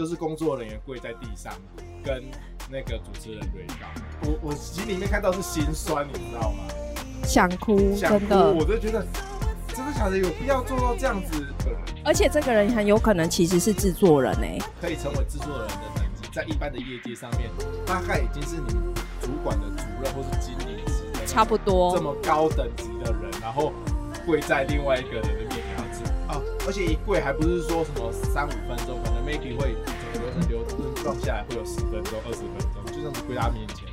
就是工作人员跪在地上跟那个主持人对告。我我心里面看到是心酸，你知道吗？想哭，想哭真的，我就觉得真的假的，有必要做到这样子？而且这个人很有可能其实是制作人哎，可以成为制作人的等级，在一般的业界上面，大概已经是你们主管的主任或是经理之类，差不多这么高等级的人，然后跪在另外一个人的面前啊，而且一跪还不是说什么三五分钟，可能 maybe 会流状下来会有十分钟、二十分钟，就这样子跪在他面前。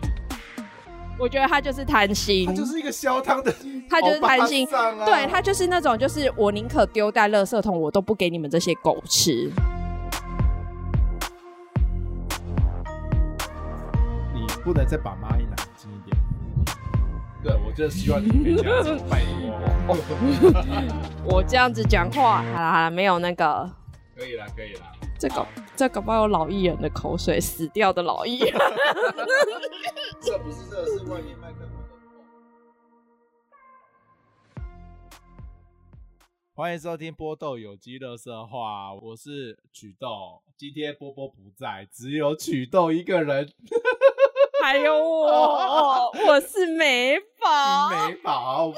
我觉得他就是贪心，他就是一个消汤的，他就是贪心，啊、对，他就是那种，就是我宁可丢在垃圾桶，我都不给你们这些狗吃。你不能再把蚂蚁拿近一点。对，我就希望你可以这样子拜托。我这样子讲话，好了好了，没有那个。可以啦，可以啦。这个这个包有老艺人的口水，死掉的老艺人。这不是，这是外面麦克风的。欢迎收听波豆有机乐色话，我是曲豆。今天波波不在，只有曲豆一个人。还有我，我是美宝。美宝，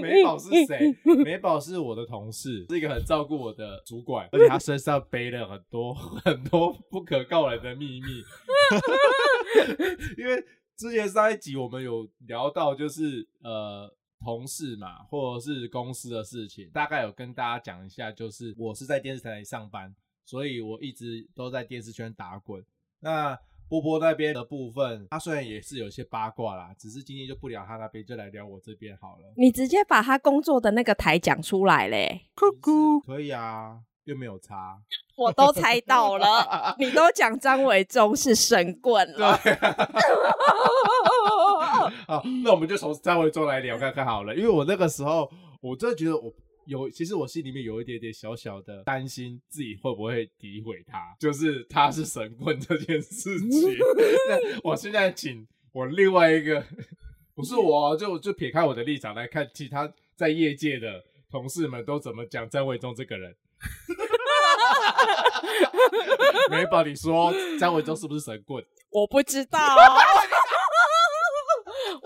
美宝是谁？美宝是我的同事，是一个很照顾我的主管，而且他身上背了很多很多不可告人的秘密。因为之前上一集我们有聊到，就是呃同事嘛，或者是公司的事情，大概有跟大家讲一下，就是我是在电视台里上班，所以我一直都在电视圈打滚。那波波那边的部分，他虽然也是有些八卦啦，只是今天就不聊他那边，就来聊我这边好了。你直接把他工作的那个台讲出来嘞，咕咕，可以啊，又没有差，我都猜到了，你都讲张伟忠是神棍了。对 好，那我们就从张伟忠来聊看看好了，因为我那个时候，我真的觉得我。有，其实我心里面有一点点小小的担心，自己会不会诋毁他，就是他是神棍这件事情。那我现在请我另外一个，不是我，就就撇开我的立场来看，其他在业界的同事们都怎么讲张伟忠这个人。美宝，你说张伟忠是不是神棍？我不知道。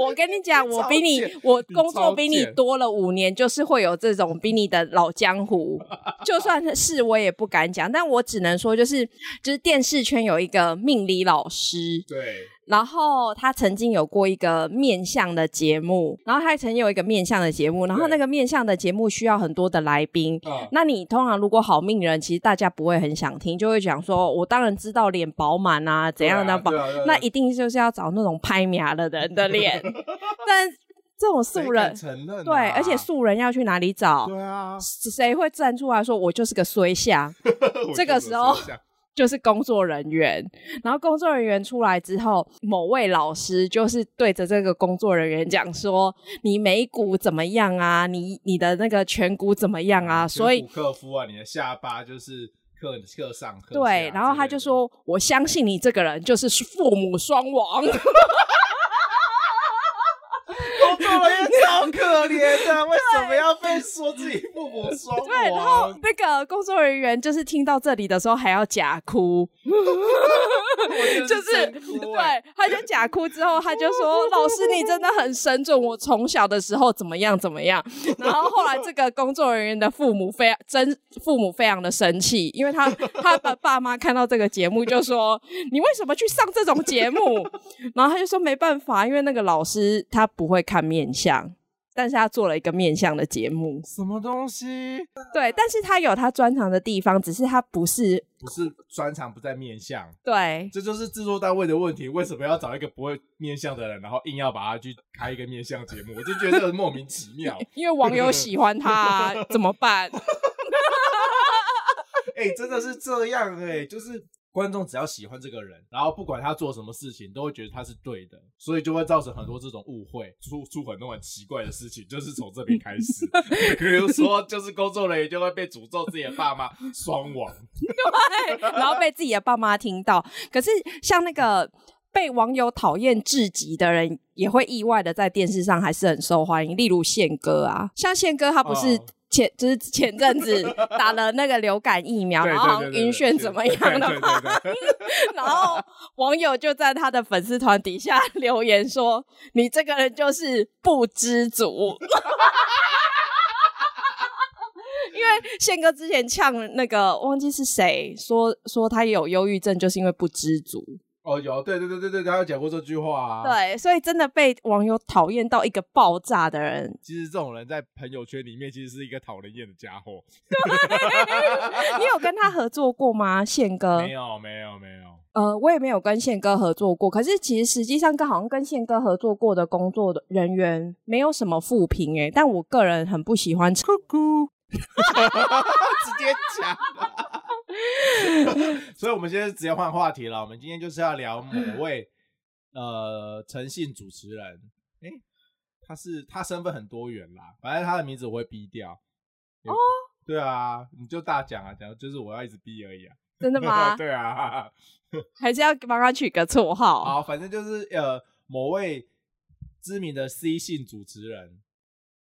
我跟你讲，我比你，我工作比你多了五年，就是会有这种比你的老江湖。就算是我也不敢讲，但我只能说，就是就是电视圈有一个命理老师。对。然后他曾经有过一个面相的节目，然后他还曾经有一个面相的节目，然后那个面相的节目需要很多的来宾。那你通常如果好命人，其实大家不会很想听，就会讲说，我当然知道脸饱满啊，怎样的饱，那一定就是要找那种拍苗的人的脸。但这种素人，啊、对，而且素人要去哪里找？对啊，谁会站出来说我就是个衰相？这个时候。就是工作人员，然后工作人员出来之后，某位老师就是对着这个工作人员讲说：“你眉骨怎么样啊？你你的那个颧骨怎么样啊？”所以克夫啊，你的下巴就是克克上克。对，然后他就说：“我相信你这个人就是父母双亡。”工作人员超可怜的，为什么要被说自己父母双亡？对，然后那个工作人员就是听到这里的时候还要假哭，就是对，他就假哭之后，他就说：“老师，你真的很神准，我从小的时候怎么样怎么样。”然后后来这个工作人员的父母非常真，父母非常的生气，因为他 他的爸妈看到这个节目就说：“你为什么去上这种节目？”然后他就说：“没办法，因为那个老师他不会看。”面相，但是他做了一个面相的节目，什么东西？对，但是他有他专长的地方，只是他不是不是专长不在面相，对，这就是制作单位的问题。为什么要找一个不会面相的人，然后硬要把他去开一个面相节目？我就觉得这莫名其妙。因为网友喜欢他啊，怎么办？哎、欸，真的是这样哎、欸，就是。观众只要喜欢这个人，然后不管他做什么事情，都会觉得他是对的，所以就会造成很多这种误会，出出很多很奇怪的事情，就是从这边开始。比如说，就是工作人员就会被诅咒自己的爸妈 双亡，对，然后被自己的爸妈听到。可是像那个被网友讨厌至极的人，也会意外的在电视上还是很受欢迎。例如宪哥啊，像宪哥他不是。前就是前阵子打了那个流感疫苗，然后晕眩怎么样的嘛，然后网友就在他的粉丝团底下 留言说：“你这个人就是不知足。”因为宪哥之前呛那个忘记是谁说说他有忧郁症，就是因为不知足。哦，有，对对对对对，他有讲过这句话啊。对，所以真的被网友讨厌到一个爆炸的人，其实这种人在朋友圈里面其实是一个讨人厌的家伙。你有跟他合作过吗，宪哥？没有，没有，没有。呃，我也没有跟宪哥合作过。可是其实实际上，跟好像跟宪哥合作过的工作的人员没有什么负评诶，但我个人很不喜欢。咕咕，直接讲。所以，我们现在直接换话题了。我们今天就是要聊某位呃诚信主持人。哎、欸，他是他身份很多元啦，反正他的名字我会逼掉。哦，对啊，你就大讲啊，讲就是我要一直逼而已啊。真的吗？对啊，还是要帮他取个绰号。好，反正就是呃某位知名的 C 姓主持人。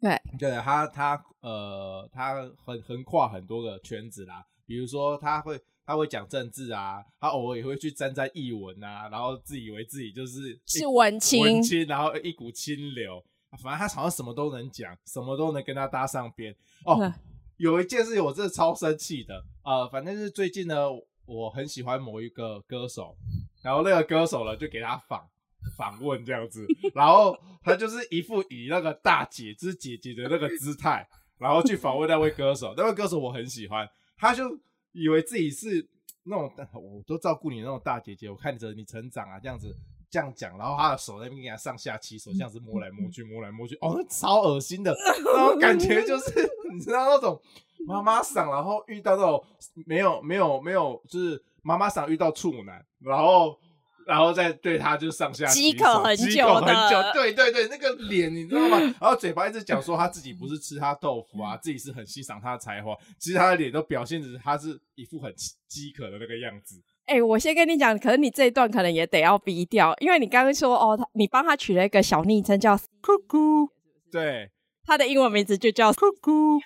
对，对，他他呃他横横跨很多个圈子啦。比如说，他会他会讲政治啊，他偶尔也会去沾沾译文啊，然后自以为自己就是是文青，文青，然后一股清流，反正他好像什么都能讲，什么都能跟他搭上边。哦，嗯、有一件事我真的超生气的，呃，反正是最近呢，我很喜欢某一个歌手，然后那个歌手呢就给他访访问这样子，然后他就是一副以那个大姐之姐姐的那个姿态，然后去访问那位歌手，那位歌手我很喜欢。他就以为自己是那种 我都照顾你那种大姐姐，我看着你成长啊，这样子这样讲，然后他的手在那边给他上下其手，这样子摸来摸去，摸来摸去，哦，超恶心的那种感觉，就是 你知道那种妈妈桑，然后遇到那种没有没有没有，就是妈妈桑遇到处男，然后。然后再对他就上下饥渴很久，很久，对对对，那个脸你知道吗？然后嘴巴一直讲说他自己不是吃他豆腐啊，自己是很欣赏他的才华，其实他的脸都表现着他是一副很饥渴的那个样子。哎、欸，我先跟你讲，可能你这一段可能也得要逼掉，因为你刚刚说哦，他你帮他取了一个小昵称叫咕咕，对，他的英文名字就叫咕咕。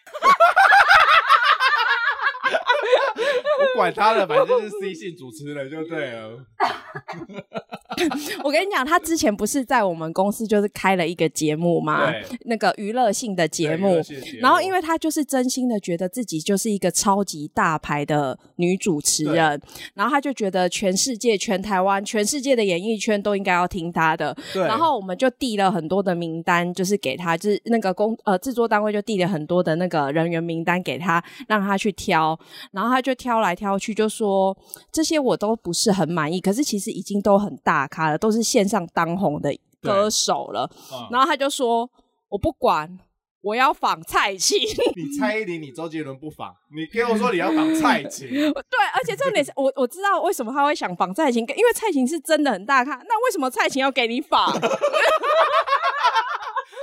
我管他了，反正就是 C 姓主持人就对了。我跟你讲，他之前不是在我们公司就是开了一个节目吗？那个娱乐性的节目。然后，因为他就是真心的觉得自己就是一个超级大牌的女主持人，然后他就觉得全世界、全台湾、全世界的演艺圈都应该要听他的。对然后我们就递了很多的名单，就是给他，就是那个工呃制作单位就递了很多的那个人员名单给他，让他去挑。然后他就挑来挑去，就说这些我都不是很满意，可是其实已经都很大咖了，都是线上当红的歌手了。嗯、然后他就说：“我不管，我要仿蔡琴。”你蔡依林，你周杰伦不仿，你跟我说你要仿蔡琴。对，而且重点是我我知道为什么他会想仿蔡琴，因为蔡琴是真的很大咖。那为什么蔡琴要给你访？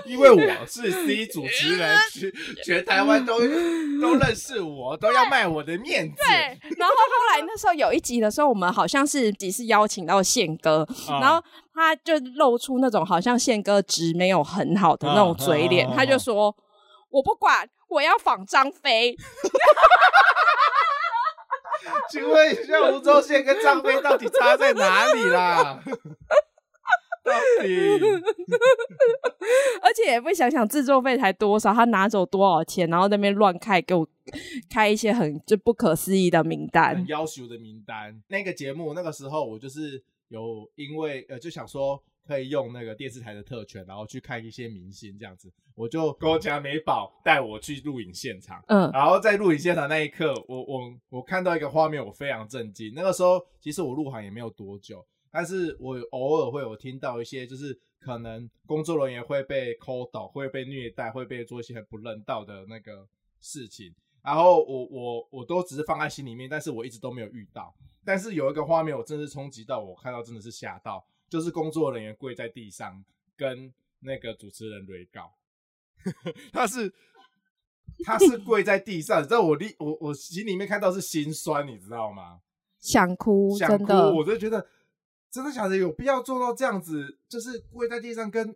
因为我是 C 主持人，全全台湾都都认识我，都要卖我的面子。对，然后后来那时候有一集的时候，我们好像是只是邀请到宪哥，嗯、然后他就露出那种好像宪哥值没有很好的那种嘴脸，他就说：“我不管，我要仿张飞。”请问一下，吴宗宪跟张飞到底差在哪里啦？到底，而且也不想想制作费才多少，他拿走多少钱，然后那边乱开给我开一些很就不可思议的名单，很要求的名单。那个节目那个时候我就是有因为呃就想说可以用那个电视台的特权，然后去看一些明星这样子，我就跟我家美宝带我去录影现场，嗯，然后在录影现场那一刻，我我我看到一个画面，我非常震惊。那个时候其实我入行也没有多久。但是我偶尔会有听到一些，就是可能工作人员会被抠倒，会被虐待，会被做一些很不人道的那个事情。然后我我我都只是放在心里面，但是我一直都没有遇到。但是有一个画面，我真是冲击到我，看到真的是吓到，就是工作人员跪在地上跟那个主持人对告，他是他是跪在地上，你知道我立我我心里面看到是心酸，你知道吗？想哭，想哭，我就觉得。真的假的？有必要做到这样子？就是跪在地上跟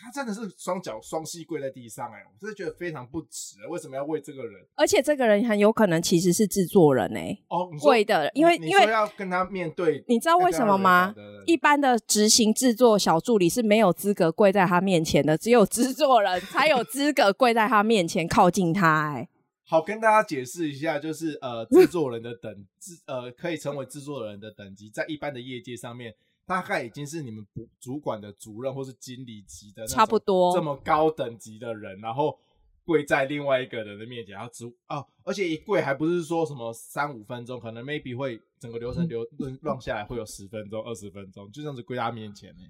他真的是双脚双膝跪在地上，哎，我真的觉得非常不值，为什么要为这个人？而且这个人很有可能其实是制作人哎，哦，跪的，因为因为要跟他面对，你知道为什么吗？一般的执行制作小助理是没有资格跪在他面前的，只有制作人才有资格跪在他面前靠近他，哎。好，跟大家解释一下，就是呃，制作人的等制呃，可以成为制作人的等级，在一般的业界上面，大概已经是你们主主管的主任或是经理级的，差不多这么高等级的人，然后跪在另外一个人的面前，然后只哦，而且一跪还不是说什么三五分钟，可能 maybe 会整个流程流乱下来会有十分钟、二十分钟，就这样子跪他面前呢。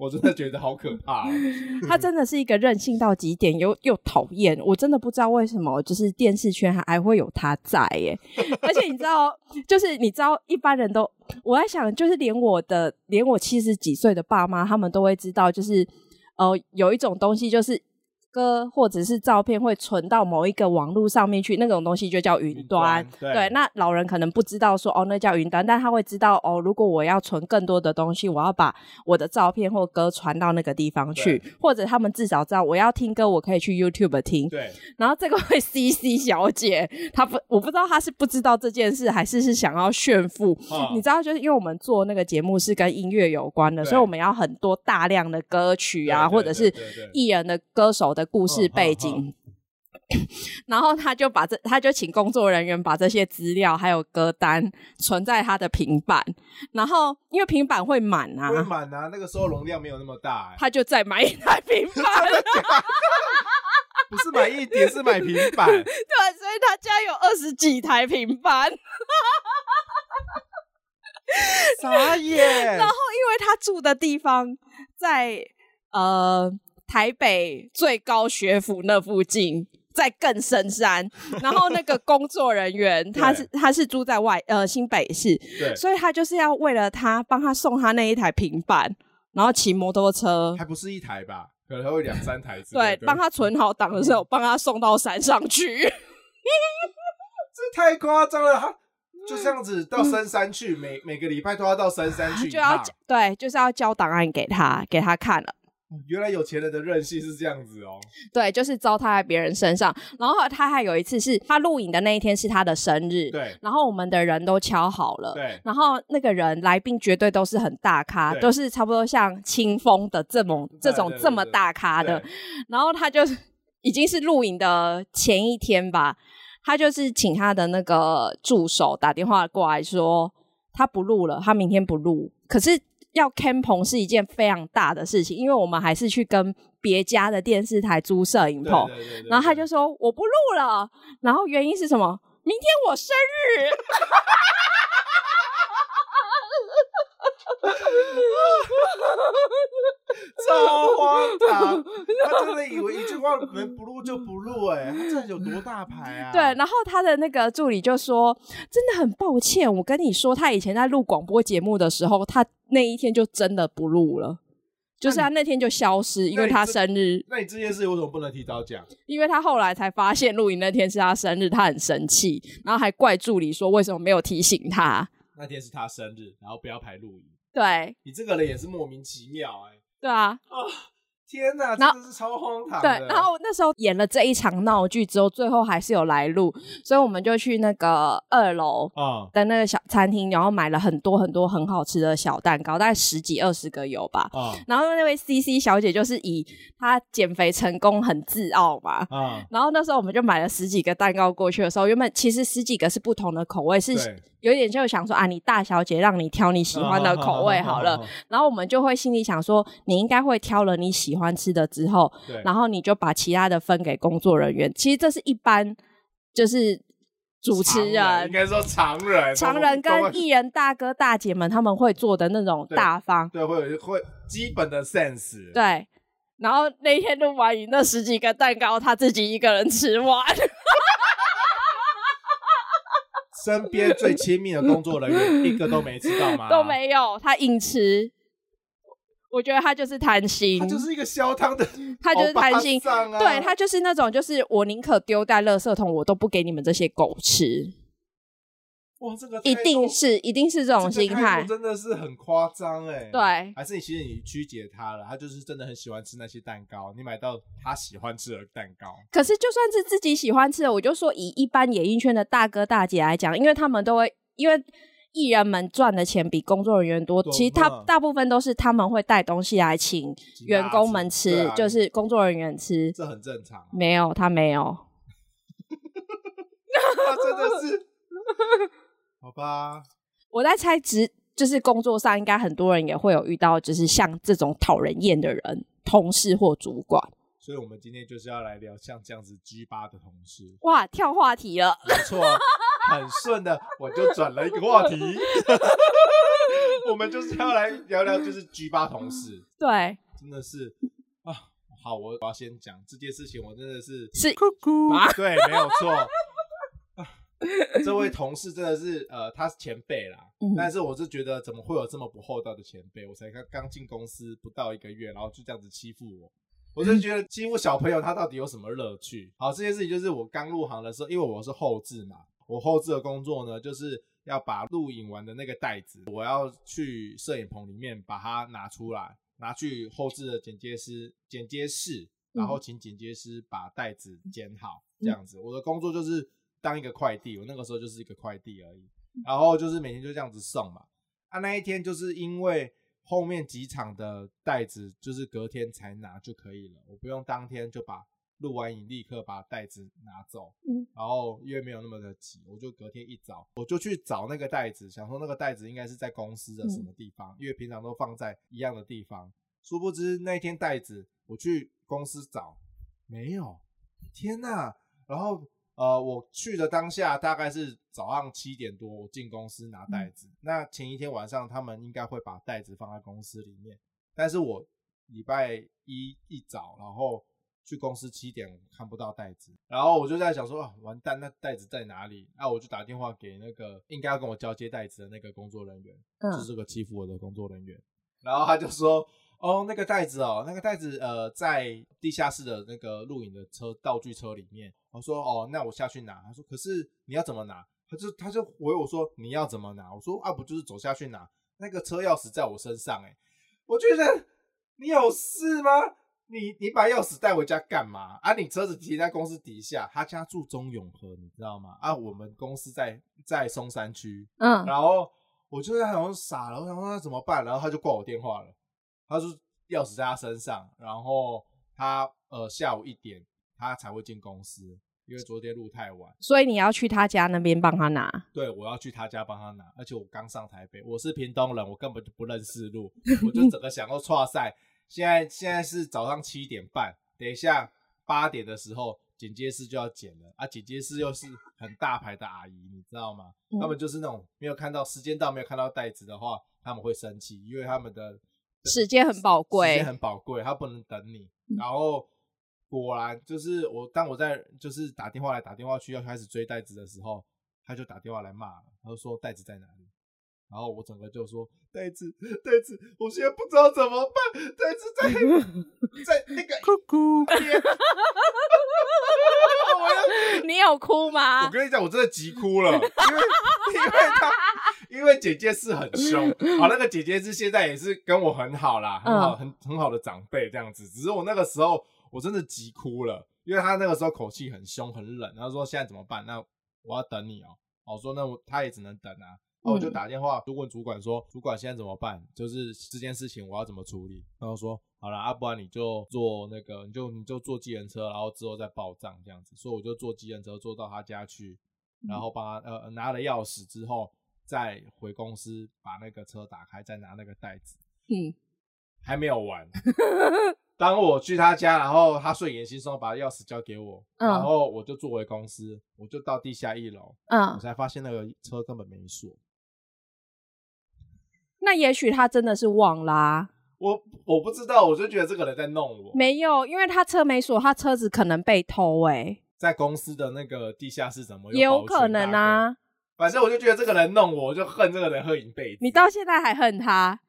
我真的觉得好可怕，他真的是一个任性到极点又又讨厌，我真的不知道为什么，就是电视圈还还会有他在耶。而且你知道，就是你知道，一般人都我在想，就是连我的连我七十几岁的爸妈，他们都会知道，就是呃，有一种东西就是。歌或者是照片会存到某一个网络上面去，那种东西就叫云端。对，对，那老人可能不知道说哦，那叫云端，但他会知道哦，如果我要存更多的东西，我要把我的照片或歌传到那个地方去，或者他们至少知道我要听歌，我可以去 YouTube 听。对。然后这个会 CC 小姐，她不，我不知道她是不知道这件事，还是是想要炫富。哦、你知道，就是因为我们做那个节目是跟音乐有关的，所以我们要很多大量的歌曲啊，或者是艺人的歌手的。的故事背景，然后他就把这，他就请工作人员把这些资料还有歌单存在他的平板，然后因为平板会满啊，会满啊，那个时候容量没有那么大，他就再买一台平板 不是买一点，是买平板，对，所以他家有二十几台平板，傻眼。然后因为他住的地方在呃。台北最高学府那附近，在更深山。然后那个工作人员，他是他是住在外呃新北市，对所以他就是要为了他帮他送他那一台平板，然后骑摩托车，还不是一台吧？可能还会两三台。对，帮他存好档的时候，帮他送到山上去。这太夸张了，他就这样子到深山去，嗯、每每个礼拜都要到深山去，就要对，就是要交档案给他，给他看了。原来有钱人的任性是这样子哦，对，就是糟蹋在别人身上。然后他还有一次是他录影的那一天是他的生日，对。然后我们的人都敲好了，对。然后那个人来宾绝对都是很大咖，都是差不多像清风的这种这种这么大咖的。然后他就已经是录影的前一天吧，他就是请他的那个助手打电话过来说他不录了，他明天不录。可是。要 cam 棚是一件非常大的事情，因为我们还是去跟别家的电视台租摄影棚，然后他就说我不录了，然后原因是什么？明天我生日。超荒唐！他真的以为一句话能不录就不录，哎，他这有多大牌啊？对，然后他的那个助理就说：“真的很抱歉，我跟你说，他以前在录广播节目的时候，他那一天就真的不录了，就是他那天就消失，因为他生日。那你这件事为什么不能提早讲？因为他后来才发现录影那天是他生日，他很生气，然后还怪助理说为什么没有提醒他。那天是他生日，然后不要排录影。对，你这个人也是莫名其妙，哎。”对啊，哦，天哪，真的是超荒唐。对，然后那时候演了这一场闹剧之后，最后还是有来路，所以我们就去那个二楼的那个小餐厅，然后买了很多很多很好吃的小蛋糕，大概十几二十个有吧。啊，然后那位 CC 小姐就是以她减肥成功很自傲嘛。啊，然后那时候我们就买了十几个蛋糕过去的时候，原本其实十几个是不同的口味，是。有一点就想说啊，你大小姐让你挑你喜欢的口味好了，然后我们就会心里想说，你应该会挑了你喜欢吃的之后，然后你就把其他的分给工作人员。其实这是一般就是主持人，人应该说常人，常人跟艺人大哥大姐们他们会做的那种大方，对，对会有会基本的 sense。对，然后那天录完影，那十几个蛋糕他自己一个人吃完。身边最亲密的工作人员一个都没吃到吗？都没有，他硬吃。我觉得他就是贪心，他就是一个消汤的，他就是贪心。啊、对，他就是那种，就是我宁可丢在垃圾桶，我都不给你们这些狗吃。哇，这个一定是一定是这种心态，真的是很夸张哎。对，还是你其实你曲解他了，他就是真的很喜欢吃那些蛋糕，你买到他喜欢吃的蛋糕。可是就算是自己喜欢吃的，我就说以一般演艺圈的大哥大姐来讲，因为他们都会因为。艺人们赚的钱比工作人员多，其实他大部分都是他们会带东西来请员工们吃，啊、就是工作人员吃，这很正常。没有，他没有，他真的是，好吧。我在猜，职就是工作上应该很多人也会有遇到，就是像这种讨人厌的人，同事或主管。所以我们今天就是要来聊像这样子 G 八的同事。哇，跳话题了，没错。很顺的，我就转了一个话题。我们就是要来聊聊，就是 G 八同事。对，真的是啊。好，我我要先讲这件事情，我真的是是姑姑啊，对，没有错、啊。这位同事真的是呃，他是前辈啦、嗯，但是我是觉得怎么会有这么不厚道的前辈？我才刚刚进公司不到一个月，然后就这样子欺负我，我就觉得欺负小朋友他到底有什么乐趣？好，这件事情就是我刚入行的时候，因为我是后置嘛。我后置的工作呢，就是要把录影完的那个袋子，我要去摄影棚里面把它拿出来，拿去后置的剪接师剪接室，然后请剪接师把袋子剪好，这样子。我的工作就是当一个快递，我那个时候就是一个快递而已，然后就是每天就这样子送嘛。啊，那一天就是因为后面几场的袋子就是隔天才拿就可以了，我不用当天就把。录完影立刻把袋子拿走，嗯，然后因为没有那么的急，我就隔天一早我就去找那个袋子，想说那个袋子应该是在公司的什么地方，因为平常都放在一样的地方。殊不知那天袋子我去公司找没有，天哪！然后呃，我去的当下大概是早上七点多，我进公司拿袋子。那前一天晚上他们应该会把袋子放在公司里面，但是我礼拜一一早，然后。去公司七点看不到袋子，然后我就在想说啊，完蛋，那袋子在哪里？那、啊、我就打电话给那个应该要跟我交接袋子的那个工作人员，嗯、就是个欺负我的工作人员。然后他就说，哦，那个袋子哦，那个袋子呃，在地下室的那个露营的车道具车里面。我说哦，那我下去拿。他说，可是你要怎么拿？他就他就回我说，你要怎么拿？我说啊，不就是走下去拿？那个车钥匙在我身上哎，我觉得你有事吗？你你把钥匙带回家干嘛啊？你车子停在公司底下，他家住中永和，你知道吗？啊，我们公司在在松山区，嗯，然后我就在想说傻了，我想说那怎么办？然后他就挂我电话了，他说钥匙在他身上，然后他呃下午一点他才会进公司，因为昨天路太晚，所以你要去他家那边帮他拿。对，我要去他家帮他拿，而且我刚上台北，我是屏东人，我根本就不认识路，我就整个想说剉赛。现在现在是早上七点半，等一下八点的时候，剪接师就要剪了啊！剪接师又是很大牌的阿姨，你知道吗？嗯、他们就是那种没有看到时间到，没有看到袋子的话，他们会生气，因为他们的时间很宝贵，时间很宝贵，他不能等你。然后果然就是我，当我在就是打电话来打电话去要开始追袋子的时候，他就打电话来骂了，他就说袋子在哪里？然后我整个就说袋子袋子，我现在不知道怎么办，袋子在 在那个哭哭，你有哭吗？我跟你讲，我真的急哭了，因为因为他因为姐姐是很凶，好，那个姐姐是现在也是跟我很好啦，很好很很好的长辈这样子，只是我那个时候我真的急哭了，因为她那个时候口气很凶很冷，然后说现在怎么办？那我要等你哦，我说那我她也只能等啊。然后我就打电话就问主管说：“主管现在怎么办？就是这件事情我要怎么处理？”然后说：“好了，啊，不然你就坐那个，你就你就坐计程车，然后之后再报账这样子。”所以我就坐计程车坐到他家去，然后帮他呃拿了钥匙之后，再回公司把那个车打开，再拿那个袋子。嗯，还没有完。当我去他家，然后他睡眼惺忪把钥匙交给我，然后我就坐回公司，我就到地下一楼，嗯，我才发现那个车根本没锁。那也许他真的是忘啦、啊，我我不知道，我就觉得这个人在弄我。没有，因为他车没锁，他车子可能被偷哎、欸。在公司的那个地下室怎么也有可能啊？反正我就觉得这个人弄我，我就恨这个人恨一辈子。你到现在还恨他？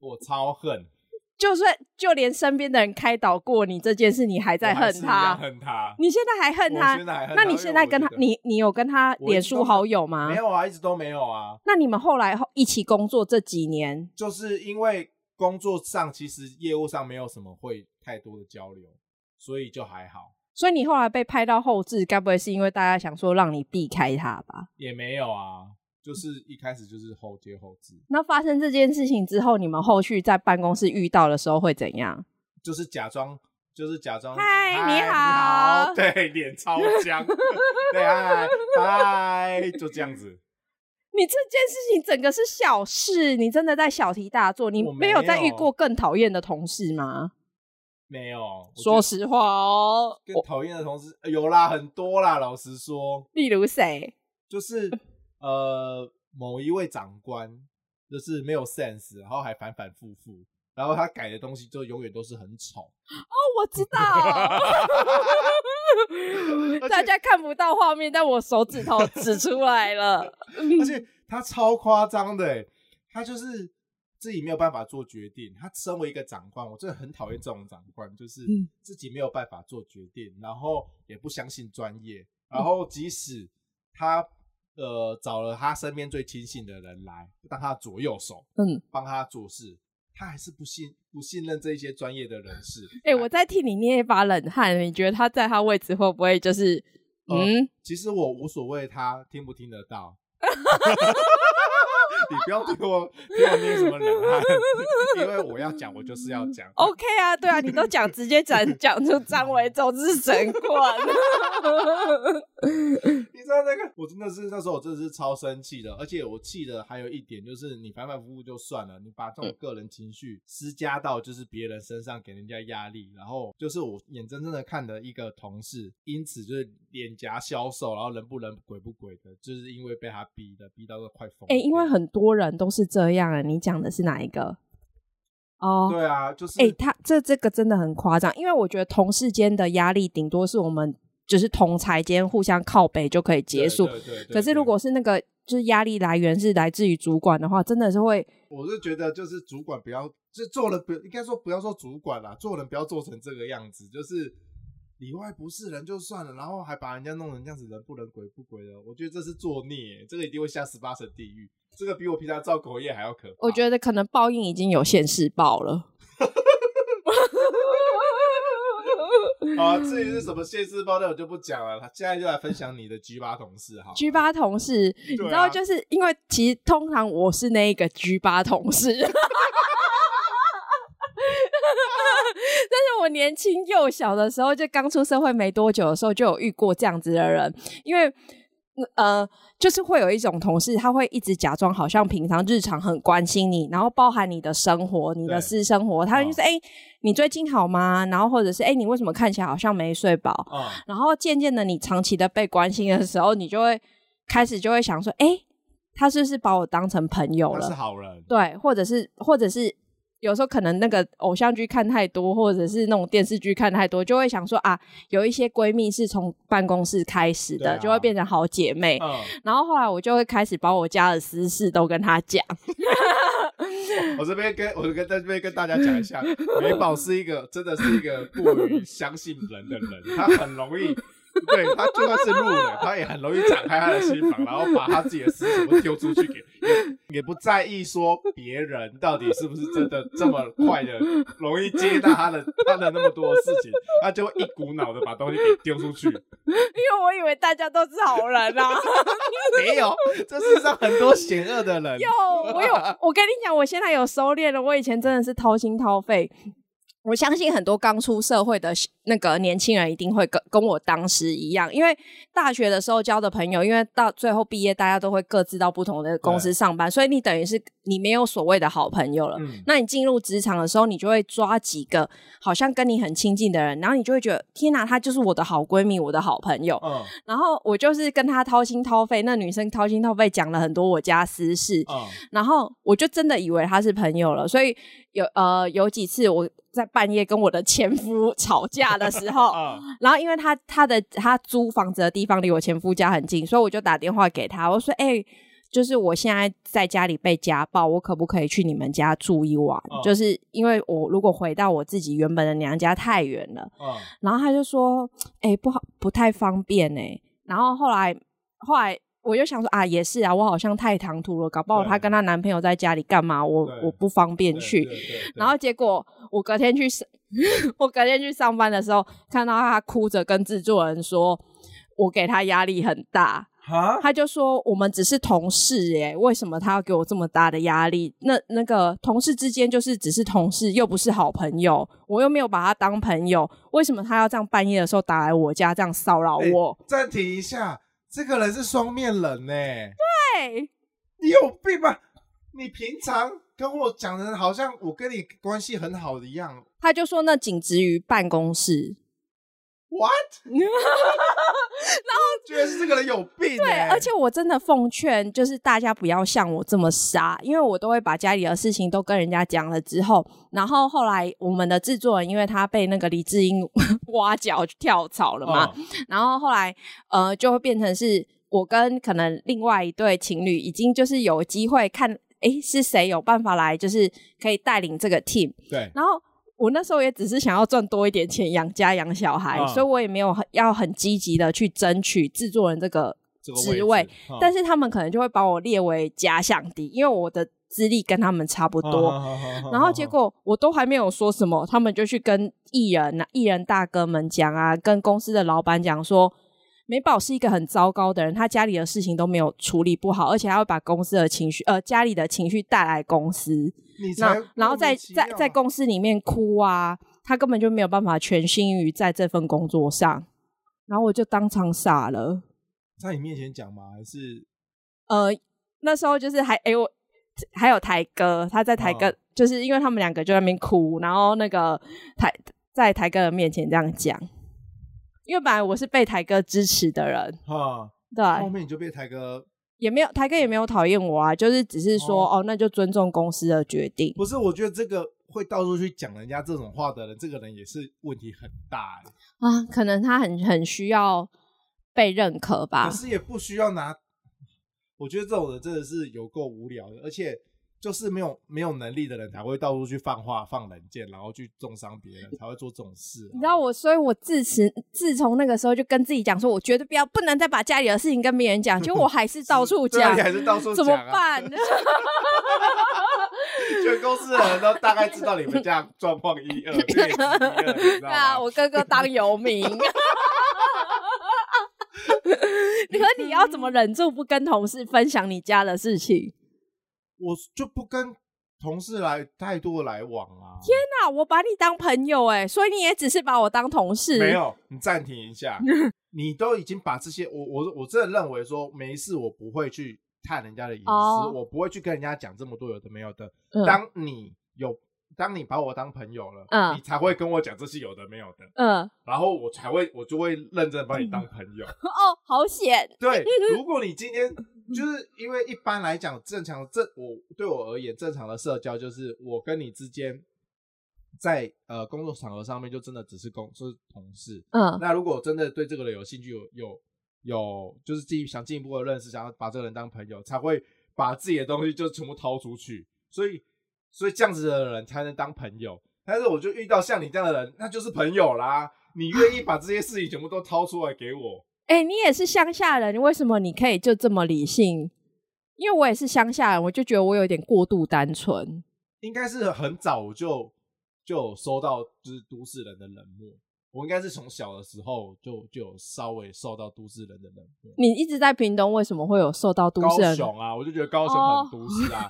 我超恨。就算就连身边的人开导过你这件事，你还在恨他，恨他。你现在还恨他？现在还恨他。那你现在跟他，你你有跟他脸书好友吗？没有啊，一直都没有啊。那你们后来一起工作这几年，就是因为工作上其实业务上没有什么会太多的交流，所以就还好。所以你后来被拍到后置，该不会是因为大家想说让你避开他吧？也没有啊，就是一开始就是后接后置。那发生这件事情之后，你们后续在办公室遇到的时候会怎样？就是假装，就是假装。嗨，你好。对，脸超僵。对，嗨，嗨，就这样子。你这件事情整个是小事，你真的在小题大做，你没有再遇过更讨厌的同事吗？没有，说实话哦，更讨厌的同事有啦，很多啦。老实说，例如谁？就是呃，某一位长官，就是没有 sense，然后还反反复复，然后他改的东西就永远都是很丑。哦，我知道，大家看不到画面，但我手指头指出来了。而且他超夸张的，他就是。自己没有办法做决定，他身为一个长官，我真的很讨厌这种长官，就是自己没有办法做决定，然后也不相信专业，然后即使他呃找了他身边最亲信的人来当他左右手，嗯，帮他做事，他还是不信不信任这些专业的人士。哎、欸，我在替你捏一把冷汗，你觉得他在他位置会不会就是嗯、呃？其实我无所谓，他听不听得到。你不要听我听我捏什么冷汗，因为我要讲，我就是要讲。OK 啊，对啊，你都讲，直接讲讲出张维中是神棍。你知道那个，我真的是那时候我真的是超生气的，而且我气的还有一点就是，你反反复复就算了，你把这种个人情绪施加到就是别人身上，给人家压力，然后就是我眼睁睁的看的一个同事，因此就是脸颊消瘦，然后人不人鬼不鬼的，就是因为被他逼的，逼到都快疯。哎、欸，因为很多人都是这样啊，你讲的是哪一个？哦，对啊，就是哎、欸，他这这个真的很夸张，因为我觉得同事间的压力顶多是我们。就是同才间互相靠背就可以结束。可是如果是那个就是压力来源是来自于主管的话，真的是会。我是觉得就是主管不要，就做人不应该说不要说主管啦，做人不要做成这个样子，就是里外不是人就算了，然后还把人家弄成这样子，人不人鬼不鬼的，我觉得这是作孽，这个一定会下十八层地狱，这个比我平常造口业还要可怕。我觉得可能报应已经有现世报了。啊，至于是什么现世报，那我就不讲了。他现在就来分享你的 G 八同事，哈，G 八同事，啊、你知道，就是因为其实通常我是那一个 G 八同事，但是我年轻幼小的时候，就刚出社会没多久的时候，就有遇过这样子的人，因为。呃，就是会有一种同事，他会一直假装好像平常日常很关心你，然后包含你的生活、你的私生活，他就是哎、你最近好吗？然后或者是哎、欸，你为什么看起来好像没睡饱？哦、然后渐渐的，你长期的被关心的时候，你就会开始就会想说，哎、欸，他是不是把我当成朋友了？他是好人，对，或者是或者是。有时候可能那个偶像剧看太多，或者是那种电视剧看太多，就会想说啊，有一些闺蜜是从办公室开始的，啊、就会变成好姐妹。嗯、然后后来我就会开始把我家的私事都跟她讲。我这边跟我跟在这边跟大家讲一下，美宝是一个真的是一个过于相信人的人，她很容易。对，他就算是路人，他也很容易敞开他的心房，然后把他自己的事情都丢出去给，也也不在意说别人到底是不是真的这么快的容易接纳他的他的那么多的事情，他就会一股脑的把东西给丢出去。因为我以为大家都是好人啊，没有，这世上很多险恶的人。有，我有，我跟你讲，我现在有收敛了，我以前真的是掏心掏肺。我相信很多刚出社会的那个年轻人一定会跟跟我当时一样，因为大学的时候交的朋友，因为到最后毕业，大家都会各自到不同的公司上班，所以你等于是你没有所谓的好朋友了。嗯、那你进入职场的时候，你就会抓几个好像跟你很亲近的人，然后你就会觉得天哪，她就是我的好闺蜜，我的好朋友。嗯、然后我就是跟她掏心掏肺，那女生掏心掏肺讲了很多我家私事，嗯、然后我就真的以为她是朋友了，所以有呃有几次我。在半夜跟我的前夫吵架的时候，然后因为他他的他租房子的地方离我前夫家很近，所以我就打电话给他，我说：“哎、欸，就是我现在在家里被家暴，我可不可以去你们家住一晚？嗯、就是因为我如果回到我自己原本的娘家太远了。嗯，然后他就说：“哎、欸，不好，不太方便哎、欸。”然后后来，后来我就想说：“啊，也是啊，我好像太唐突了，搞不好她跟她男朋友在家里干嘛？我我不方便去。”然后结果我隔天去上，我隔天去上班的时候，看到她哭着跟制作人说。我给她压力很大，他就说我们只是同事耶，为什么他要给我这么大的压力？那那个同事之间就是只是同事，又不是好朋友，我又没有把他当朋友，为什么他要这样半夜的时候打来我家这样骚扰我？暂停一下，这个人是双面人呢。对，你有病吧？你平常跟我讲的好像我跟你关系很好的一样。他就说那仅止于办公室。What？然后觉得是这个人有病、欸。对，而且我真的奉劝，就是大家不要像我这么傻，因为我都会把家里的事情都跟人家讲了之后，然后后来我们的制作人因为他被那个李智英挖角跳槽了嘛，哦、然后后来呃就会变成是我跟可能另外一对情侣已经就是有机会看，哎是谁有办法来就是可以带领这个 team。对，然后。我那时候也只是想要赚多一点钱养家养小孩，嗯、所以我也没有很要很积极的去争取制作人这个职位。嗯、但是他们可能就会把我列为假想敌，因为我的资历跟他们差不多。嗯、然后结果我都还没有说什么，他们就去跟艺人、艺人大哥们讲啊，跟公司的老板讲说，美宝是一个很糟糕的人，他家里的事情都没有处理不好，而且还会把公司的情绪，呃，家里的情绪带来公司。那然后在在在公司里面哭啊，他根本就没有办法全心于在这份工作上，然后我就当场傻了。在你面前讲吗？还是呃那时候就是还哎我还有台哥，他在台哥，哦、就是因为他们两个就在那边哭，然后那个台在台哥的面前这样讲，因为本来我是被台哥支持的人，哈，对，后面你就被台哥。也没有台哥也没有讨厌我啊，就是只是说哦，哦，那就尊重公司的决定。不是，我觉得这个会到处去讲人家这种话的人，这个人也是问题很大啊。可能他很很需要被认可吧。可是也不需要拿。我觉得这种人真的是有够无聊的，而且。就是没有没有能力的人才会到处去放话、放冷箭，然后去重伤别人，才会做这种事。你知道我，所以我自此自从那个时候就跟自己讲说，我绝对不要不能再把家里的事情跟别人讲，结果我还是到处 讲，还是到处讲，怎么办？全公司的人都大概知道你们家状况一二，对 啊，我哥哥当游民，你说你要怎么忍住不跟同事分享你家的事情？我就不跟同事来太多的来往啊！天哪，我把你当朋友哎，所以你也只是把我当同事？没有，你暂停一下，你都已经把这些，我我我真的认为说没事，我不会去探人家的隐私，哦、我不会去跟人家讲这么多有的没有的。嗯、当你有，当你把我当朋友了，嗯，你才会跟我讲这些有的没有的，嗯，然后我才会，我就会认真把你当朋友。嗯、哦，好险！对，如果你今天。就是因为一般来讲，正常正我对我而言，正常的社交就是我跟你之间在呃工作场合上面就真的只是工就是同事。嗯，那如果真的对这个人有兴趣，有有有就是进想进一步的认识，想要把这个人当朋友，才会把自己的东西就全部掏出去。所以所以这样子的人才能当朋友。但是我就遇到像你这样的人，那就是朋友啦。你愿意把这些事情全部都掏出来给我？哎、你也是乡下人，为什么你可以就这么理性？因为我也是乡下人，我就觉得我有点过度单纯。应该是很早就就收到就是都市人的冷漠。我应该是从小的时候就就有稍微受到都市人的冷漠。你一直在屏东，为什么会有受到都市人？高雄啊，我就觉得高雄很都市啊，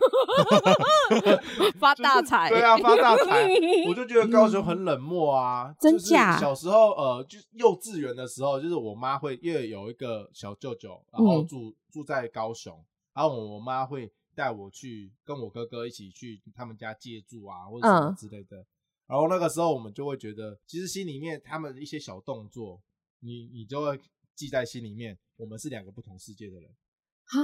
发大财、就是。对啊，发大财。我就觉得高雄很冷漠啊，真假？小时候呃，就幼稚园的时候，就是我妈会因为有一个小舅舅，然后住、嗯、住在高雄，然后我妈会带我去跟我哥哥一起去他们家借住啊，或者什么之类的。嗯然后那个时候，我们就会觉得，其实心里面他们的一些小动作，你你就会记在心里面。我们是两个不同世界的人，哈，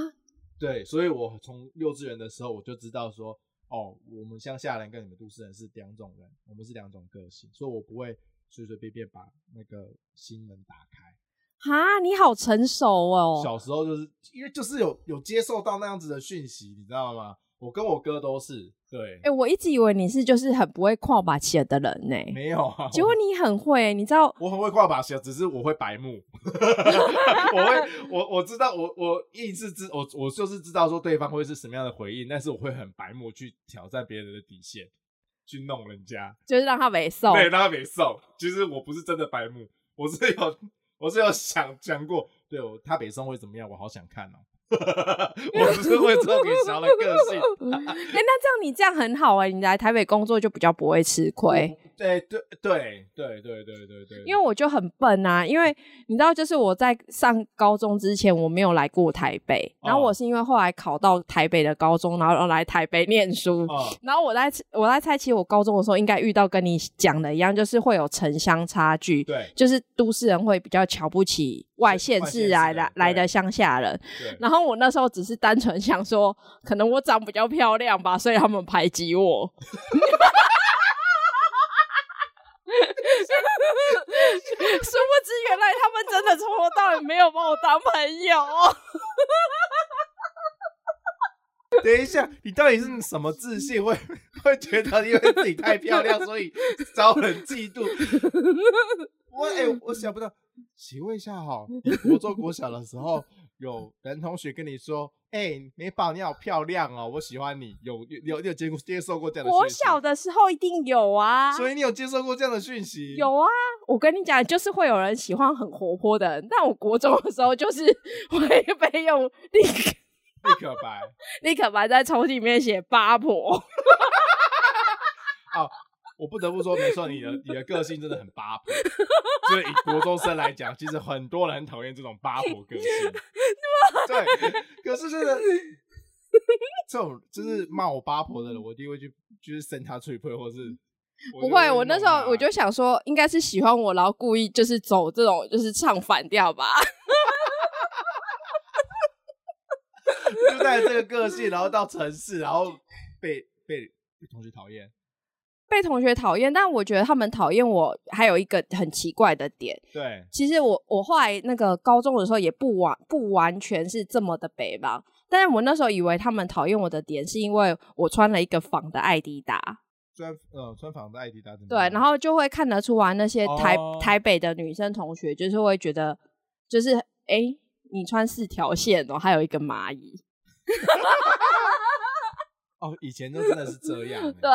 对，所以我从幼稚园的时候我就知道说，哦，我们乡下人跟你们都市人是两种人，我们是两种个性，所以我不会随随便便把那个心门打开。哈，你好成熟哦。小时候就是因为就是有有接受到那样子的讯息，你知道吗？我跟我哥都是对。哎、欸，我一直以为你是就是很不会跨把鞋的人呢、欸。没有啊，结果你很会，你知道？我很会跨把鞋，只是我会白目。我会，我我知道，我我意思知，我我就是知道说对方会是什么样的回应，但是我会很白目去挑战别人的底线，去弄人家，就是让他没送。对，让他没送。其实我不是真的白目，我是有。我是有想讲过，对我他北宋会怎么样？我好想看哦。我不是会特别小的个性。哎、欸，那这样你这样很好哎、欸，你来台北工作就比较不会吃亏。对对对对对对对对，因为我就很笨啊，因为你知道，就是我在上高中之前我没有来过台北，然后我是因为后来考到台北的高中，然后来台北念书，哦、然后我在我在猜，其实我高中的时候应该遇到跟你讲的一样，就是会有城乡差距，对，就是都市人会比较瞧不起外县市来的来的乡下人，然后我那时候只是单纯想说，可能我长比较漂亮吧，所以他们排挤我。殊不知，原来他们真的从头到尾没有把我当朋友。等一下，你到底是什么自信会 会觉得因为自己太漂亮，所以招人嫉妒？我哎、欸，我想不到，请问一下哈，你国中 国小的时候，有男同学跟你说？哎、欸，美宝，你好漂亮哦，我喜欢你。有有有，有接接受过这样的？我小的时候一定有啊。所以你有接受过这样的讯息？有啊，我跟你讲，就是会有人喜欢很活泼的人，但我国中的时候就是会 被用立可立可白，立可白在抽屉里面写八婆。哦，我不得不说，没错，你的你的个性真的很八婆。所以以国中生来讲，其实很多人很讨厌这种八婆个性。对，可是真的，这种就是骂我八婆的人，我一定会去，就是生他脆皮，或是不会。我那时候我就想说，应该是喜欢我，然后故意就是走这种，就是唱反调吧。就带着这个个性，然后到城市，然后被被被同学讨厌。被同学讨厌，但我觉得他们讨厌我还有一个很奇怪的点。对，其实我我后来那个高中的时候也不完不完全是这么的北吧，但是我那时候以为他们讨厌我的点是因为我穿了一个仿的艾迪达，穿呃穿仿的艾迪达，对，然后就会看得出来那些台、哦、台北的女生同学就是会觉得就是哎、欸，你穿四条线哦，还有一个蚂蚁。哦，以前都真的是这样。对，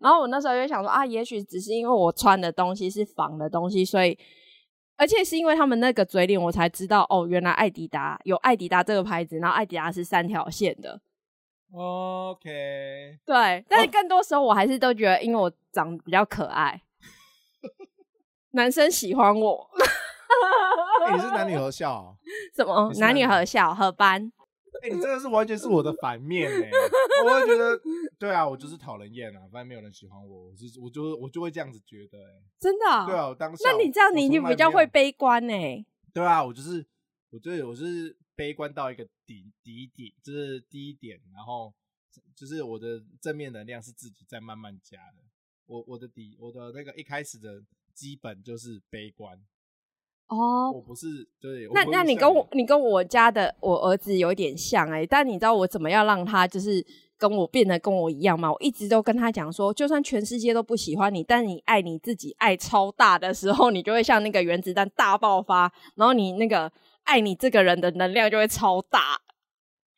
然后我那时候就想说啊，也许只是因为我穿的东西是仿的东西，所以，而且是因为他们那个嘴脸，我才知道哦，原来艾迪达有艾迪达这个牌子，然后艾迪达是三条线的。OK。对，但是更多时候我还是都觉得，因为我长得比较可爱，男生喜欢我。欸、你是男女合校、喔？什么？男女合校合班？哎、欸，你真的是完全是我的反面哎！我会觉得，对啊，我就是讨人厌啊，反正没有人喜欢我，我是我就我就会这样子觉得哎，真的、喔？对啊，我当时。那你这样，你你比较会悲观哎？对啊，我就是，我就是我是悲观到一个底底底，就是低点，然后就是我的正面能量是自己在慢慢加的。我我的底，我的那个一开始的基本就是悲观。哦、oh，我不是对，那那你跟我你跟我家的我儿子有点像哎、欸，但你知道我怎么样让他就是跟我变得跟我一样吗？我一直都跟他讲说，就算全世界都不喜欢你，但你爱你自己爱超大的时候，你就会像那个原子弹大爆发，然后你那个爱你这个人的能量就会超大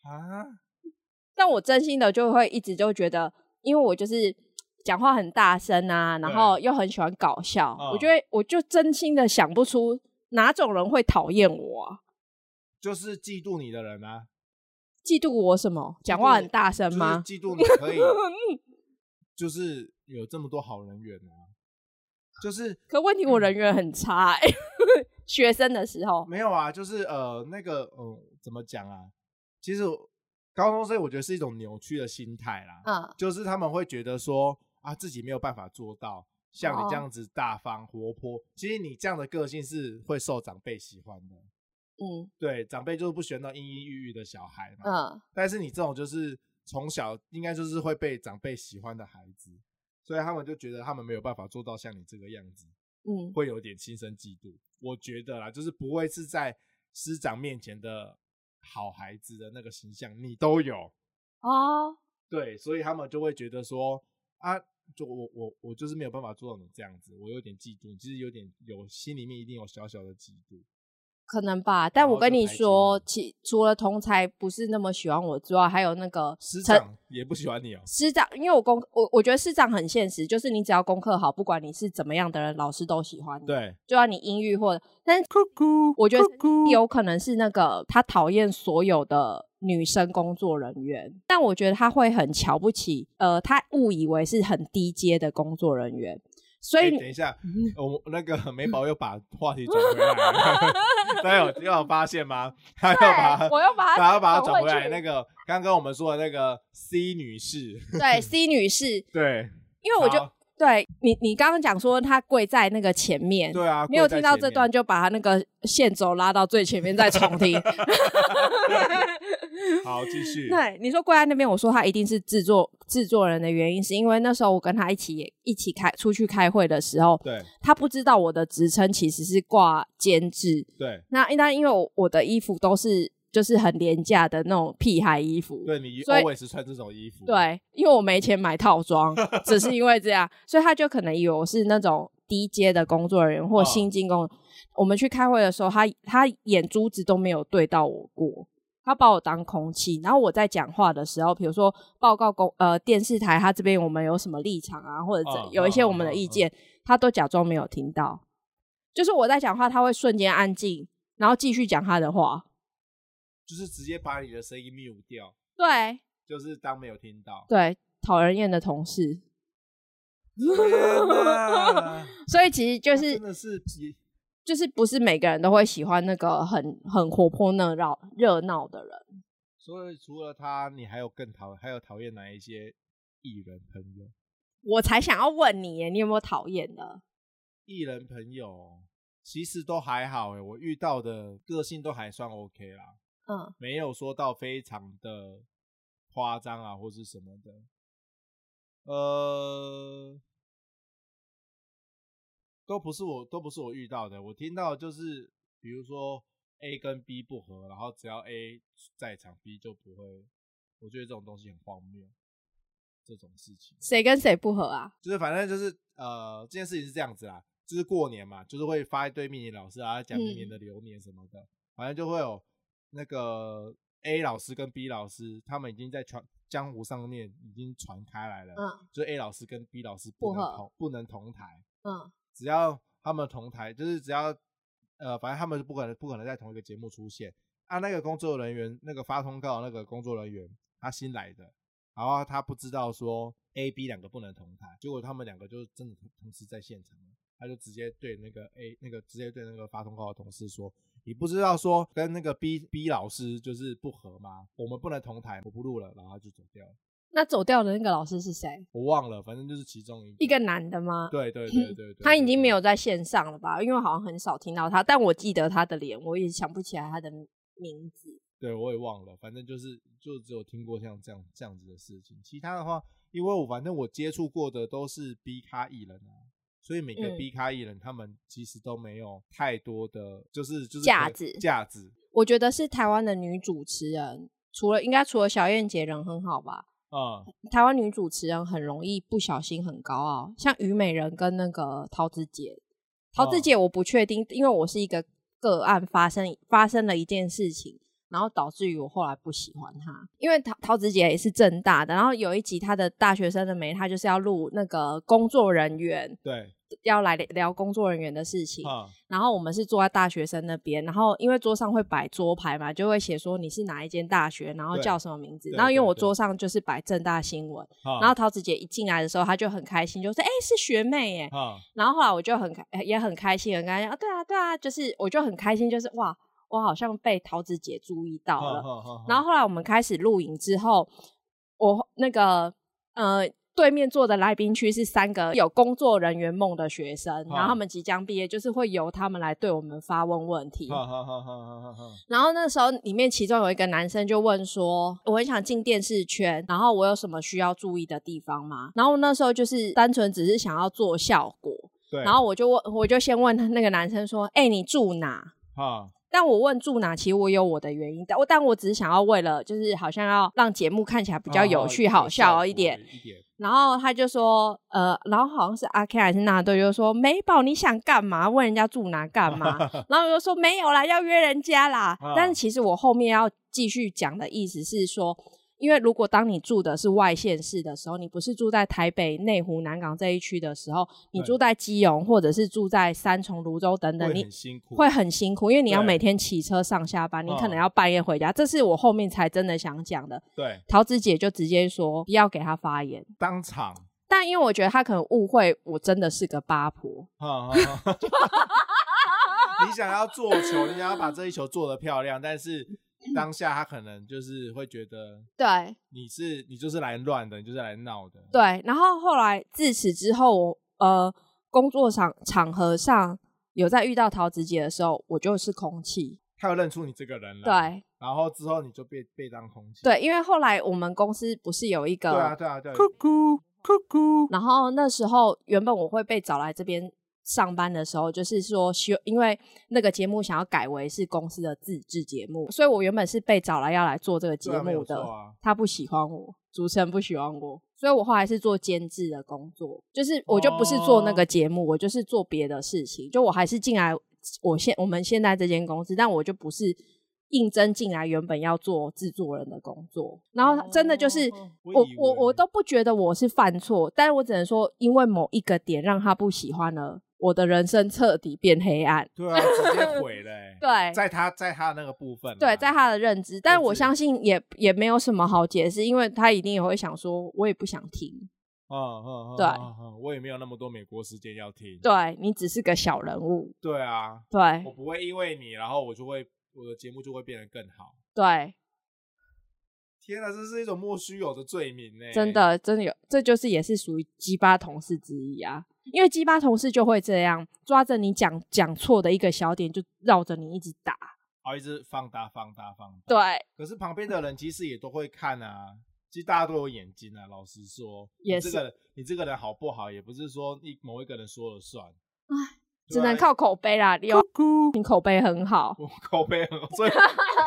啊！但我真心的就会一直就觉得，因为我就是讲话很大声啊，然后又很喜欢搞笑，我觉得我就真心的想不出。哪种人会讨厌我啊？就是嫉妒你的人啊！嫉妒我什么？讲话很大声吗？就是、嫉妒你可以，就是有这么多好人缘啊！就是，可问题我人缘很差。学生的时候没有啊，就是呃那个呃怎么讲啊？其实高中生我觉得是一种扭曲的心态啦。嗯，就是他们会觉得说啊自己没有办法做到。像你这样子大方活泼，哦，其实你这样的个性是会受长辈喜欢的。嗯，对，长辈就是不喜欢那种阴阴郁郁的小孩嘛。嗯，但是你这种就是从小应该就是会被长辈喜欢的孩子，所以他们就觉得他们没有办法做到像你这个样子。嗯，会有点心生嫉妒。我觉得啦，就是不会是在师长面前的好孩子的那个形象，你都有哦。对，所以他们就会觉得说啊，就我我我就是没有办法做到你这样子，我有点嫉妒，其实有点有心里面一定有小小的嫉妒。可能吧，但我跟你说，其除了同才不是那么喜欢我之外，还有那个师长也不喜欢你哦。师长，因为我功我我觉得师长很现实，就是你只要功课好，不管你是怎么样的人，老师都喜欢你。对，就算你英语或者，但是我觉得有可能是那个他讨厌所有的女生工作人员，但我觉得他会很瞧不起，呃，他误以为是很低阶的工作人员。所以、欸、等一下，我那个 美宝又把话题转回来了，大家有有发现吗？他又把我又把他，要把它转回来。那个刚刚我们说的那个 C 女士，对 C 女士，对，因为我就对你，你刚刚讲说他跪在那个前面，对啊，没有听到这段就把他那个线轴拉到最前面再重听。好，继续。对，你说跪在那边，我说他一定是制作制作人的原因，是因为那时候我跟他一起一起开出去开会的时候，对，他不知道我的职称其实是挂监制。对，那那因为我我的衣服都是就是很廉价的那种屁孩衣服，对，你 always 穿这种衣服。对，因为我没钱买套装，只是因为这样，所以他就可能以为我是那种低阶的工作人员或新进工。哦、我们去开会的时候，他他眼珠子都没有对到我过。他把我当空气，然后我在讲话的时候，比如说报告公呃电视台，他这边我们有什么立场啊，或者有一些我们的意见，他都假装没有听到。就是我在讲话，他会瞬间安静，然后继续讲他的话，就是直接把你的声音 mute 掉。对，就是当没有听到。对，讨人厌的同事。所以其实就是真的是。就是不是每个人都会喜欢那个很很活泼热闹热闹的人。所以除了他，你还有更讨还有讨厌哪一些艺人朋友？我才想要问你耶，你有没有讨厌的艺人朋友？其实都还好诶，我遇到的个性都还算 OK 啦。嗯，没有说到非常的夸张啊，或是什么的。呃。都不是我，都不是我遇到的。我听到就是，比如说 A 跟 B 不合，然后只要 A 在场，B 就不会。我觉得这种东西很荒谬，这种事情。谁跟谁不合啊？就是反正就是呃，这件事情是这样子啦，就是过年嘛，就是会发一堆命理老师啊，讲明年的流年什么的，嗯、反正就会有那个 A 老师跟 B 老师，他们已经在传江湖上面已经传开来了。嗯。就是 A 老师跟 B 老师不能同不，不能同台。嗯。只要他们同台，就是只要呃，反正他们是不可能不可能在同一个节目出现。啊，那个工作人员，那个发通告那个工作人员，他新来的，然后他不知道说 A、B 两个不能同台，结果他们两个就真的同时在现场，他就直接对那个 A 那个直接对那个发通告的同事说：“你不知道说跟那个 B B 老师就是不合吗？我们不能同台，我不录了。”然后他就走掉了。那走掉的那个老师是谁？我忘了，反正就是其中一个，一个男的吗？对对对对对，他已经没有在线上了吧？因为好像很少听到他，但我记得他的脸，我也想不起来他的名字。对，我也忘了，反正就是就只有听过像这样这样子的事情。其他的话，因为我反正我接触过的都是 B 咖艺人啊，所以每个 B 咖艺人他们其实都没有太多的就是就是价值价值。我觉得是台湾的女主持人，除了应该除了小燕姐人很好吧。啊，嗯、台湾女主持人很容易不小心很高傲，像虞美人跟那个陶子姐。陶子姐我不确定，因为我是一个个案发生发生了一件事情，然后导致于我后来不喜欢她。因为陶陶子姐也是正大的，然后有一集她的大学生的媒，她就是要录那个工作人员。对。要来聊工作人员的事情，嗯、然后我们是坐在大学生那边，然后因为桌上会摆桌牌嘛，就会写说你是哪一间大学，然后叫什么名字，然后因为我桌上就是摆正大新闻，嗯、然后陶子姐一进来的时候，她就很开心，就说：“哎、欸，是学妹耶。嗯”然后后来我就很开，也很开心，很开心啊，对啊，对啊，就是我就很开心，就是哇，我好像被桃子姐注意到了。然后后来我们开始录影之后，我那个呃。对面坐的来宾区是三个有工作人员梦的学生，然后他们即将毕业，就是会由他们来对我们发问问题。然后那时候里面其中有一个男生就问说：“我很想进电视圈，然后我有什么需要注意的地方吗？”然后那时候就是单纯只是想要做效果。对，然后我就问，我就先问他那个男生说：“哎、欸，你住哪？”啊。但我问住哪，其实我有我的原因，但我但我只是想要为了，就是好像要让节目看起来比较有趣、好笑一点。一点。然后他就说，呃，然后好像是阿 K 还是那对，就说美宝你想干嘛？问人家住哪干嘛？然后我就说没有啦，要约人家啦。但是其实我后面要继续讲的意思是说。因为如果当你住的是外县市的时候，你不是住在台北、内湖、南港这一区的时候，你住在基隆或者是住在三重、芦洲等等，你会很辛苦，因为你要每天骑车上下班，你可能要半夜回家。这是我后面才真的想讲的。对，桃子姐就直接说不要给他发言，当场。但因为我觉得他可能误会我真的是个八婆。你想要做球，你想要把这一球做得漂亮，但是。当下他可能就是会觉得，对，你是你就是来乱的，你就是来闹的，对。然后后来自此之后，呃，工作场场合上有在遇到桃子姐的时候，我就是空气。他有认出你这个人了，对。然后之后你就被被当空气，对。因为后来我们公司不是有一个，对啊对啊对，酷酷酷酷。然后那时候原本我会被找来这边。上班的时候，就是说，因为那个节目想要改为是公司的自制节目，所以我原本是被找来要来做这个节目的。啊、他不喜欢我，主持人不喜欢我，所以我后来是做监制的工作，就是我就不是做那个节目，哦、我就是做别的事情。就我还是进来，我现我们现在这间公司，但我就不是应征进来原本要做制作人的工作。然后真的就是、哦、我我我都不觉得我是犯错，但是我只能说，因为某一个点让他不喜欢了。我的人生彻底变黑暗，对啊，直接毁了、欸。对，在他在他的那个部分，对，在他的认知，但我相信也也没有什么好解释，因为他一定也会想说，我也不想听。嗯嗯嗯，对我也没有那么多美国时间要听。对，你只是个小人物。对啊，对，我不会因为你，然后我就会我的节目就会变得更好。对。天啊，这是一种莫须有的罪名呢！真的，真的有，这就是也是属于鸡巴同事之一啊。因为鸡巴同事就会这样抓着你讲讲错的一个小点，就绕着你一直打，好，一直放大、放大、放大。对。可是旁边的人其实也都会看啊，其实大家都有眼睛啊。老实说，也是。你这个你这个人好不好，也不是说一某一个人说了算。唉。只能靠口碑啦，你有你口碑很好，我口碑很好，所以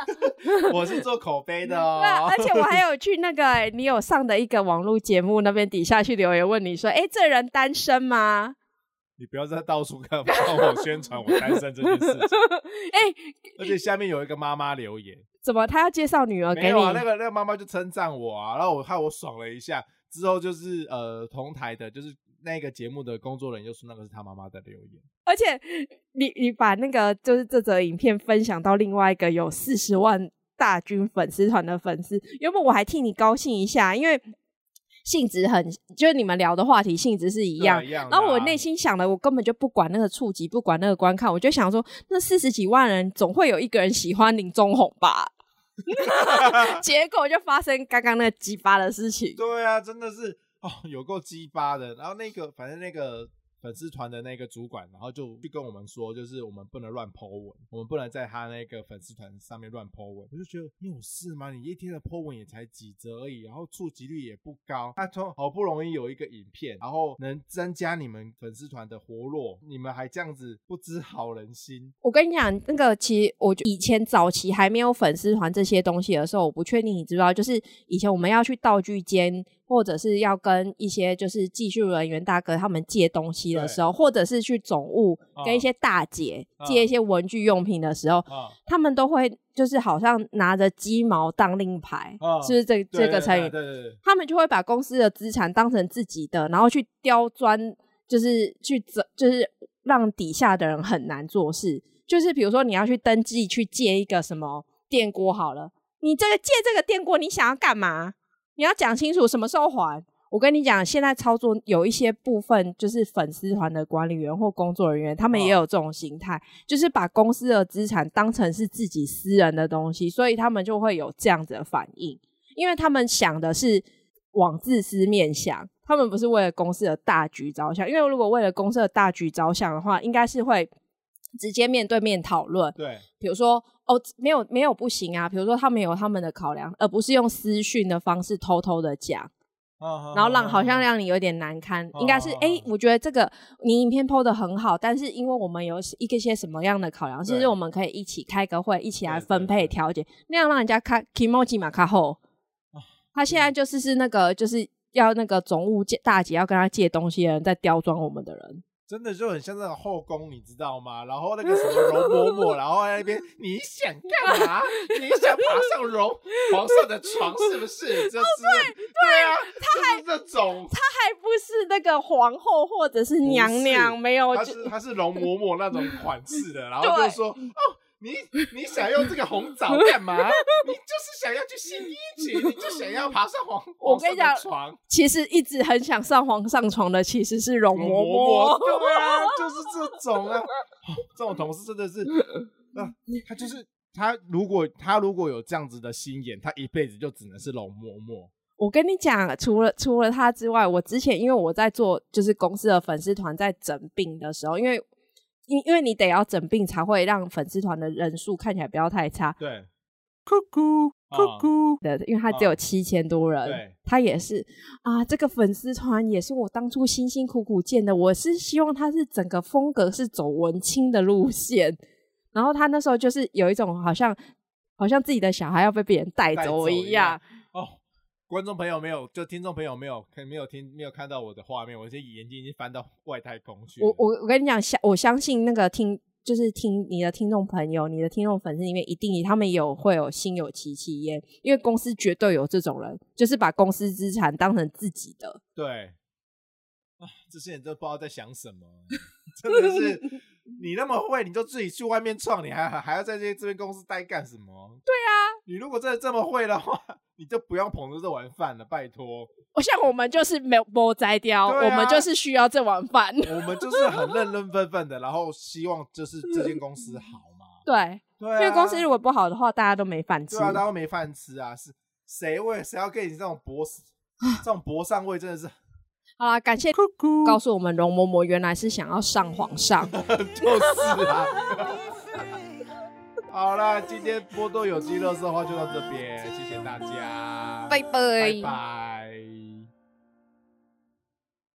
我是做口碑的哦。而且我还有去那个、欸、你有上的一个网络节目那边底下去留言问你说，哎、欸，这人单身吗？你不要再到处看帮我宣传我单身这件事情。哎、欸，而且下面有一个妈妈留言，怎么她要介绍女儿给你？没有啊，那个那个妈妈就称赞我啊，然后我害我爽了一下，之后就是呃同台的，就是。那个节目的工作人员又说那个是他妈妈的留言，而且你你把那个就是这则影片分享到另外一个有四十万大军粉丝团的粉丝，原本我还替你高兴一下，因为性质很就是你们聊的话题性质是一样，一样啊、然后我内心想的我根本就不管那个触及，不管那个观看，我就想说那四十几万人总会有一个人喜欢林中红吧 结果就发生刚刚那个激发的事情，对啊，真的是。哦，有够鸡巴的，然后那个，反正那个。粉丝团的那个主管，然后就去跟我们说，就是我们不能乱 po 文，我们不能在他那个粉丝团上面乱 po 文。我就觉得你有事吗？你一天的 po 文也才几则而已，然后触及率也不高。他说好不容易有一个影片，然后能增加你们粉丝团的活络，你们还这样子不知好人心。我跟你讲，那个其实我以前早期还没有粉丝团这些东西的时候，我不确定你知不知道，就是以前我们要去道具间，或者是要跟一些就是技术人员大哥他们借东西的时候，或者是去总务跟一些大姐借一些文具用品的时候，他们都会就是好像拿着鸡毛当令牌，是不是这这个成语？对对对，他们就会把公司的资产当成自己的，然后去刁钻，就是去就是让底下的人很难做事。就是比如说你要去登记去借一个什么电锅好了，你这个借这个电锅，你想要干嘛？你要讲清楚什么时候还。我跟你讲，现在操作有一些部分，就是粉丝团的管理员或工作人员，他们也有这种心态，就是把公司的资产当成是自己私人的东西，所以他们就会有这样子的反应，因为他们想的是往自私面想，他们不是为了公司的大局着想。因为如果为了公司的大局着想的话，应该是会直接面对面讨论。对，比如说哦，没有没有不行啊，比如说他们有他们的考量，而不是用私讯的方式偷偷的讲。然后让好像让你有点难堪，哦、应该是哎、欸，我觉得这个你影片 PO 的很好，但是因为我们有一个些什么样的考量，其实我们可以一起开个会，一起来分配调节，那样让人家看 kimochi 嘛卡后。他现在就是是那个就是要那个总务借大姐要跟他借东西的人，在刁钻我们的人。真的就很像那种后宫，你知道吗？然后那个什么容嬷嬷，然后在那边你想干嘛？你想爬上容皇上的床是不是？这是对，对啊，他还这种，他还不是那个皇后或者是娘娘，没有，他是他是容嬷嬷那种款式的，然后就说哦。你你想用这个红枣干嘛？你就是想要去新衣裙，你就想要爬上皇皇 上的床。其实一直很想上皇上床的，其实是容嬷嬷。对啊，就是这种啊，这种同事真的是，啊，他就是他，如果他如果有这样子的心眼，他一辈子就只能是容嬷嬷。我跟你讲，除了除了他之外，我之前因为我在做就是公司的粉丝团在整病的时候，因为。因因为你得要整病，才会让粉丝团的人数看起来不要太差。对，酷酷酷酷的，因为他只有七千多人。对，他也是啊，这个粉丝团也是我当初辛辛苦苦建的。我是希望他是整个风格是走文青的路线，然后他那时候就是有一种好像好像自己的小孩要被别人带走一样。观众朋友没有，就听众朋友没有，可能没有听，没有看到我的画面。我这眼睛已经翻到外太空去了。我我我跟你讲，相我相信那个听，就是听你的听众朋友，你的听众粉丝里面，一定他们有会有心有戚戚焉，因为公司绝对有这种人，就是把公司资产当成自己的。对，啊，这些人都不知道在想什么，真的是你那么会，你就自己去外面创，你还还要在这这边公司待干什么？对啊，你如果真的这么会的话。你就不用捧着这碗饭了，拜托。我像我们就是没有剥摘掉，啊、我们就是需要这碗饭。我们就是很认认分分的，然后希望就是这间公司好嘛。对，对、啊，因为公司如果不好的话，大家都没饭吃。对啊，大家都没饭吃啊！是谁为谁要给你这种博这种博上位，真的是。好啦，感谢酷酷告诉我们容嬷嬷原来是想要上皇上，就是啊。好啦，今天波多有机乐色话就到这边，谢谢大家，拜拜。拜拜。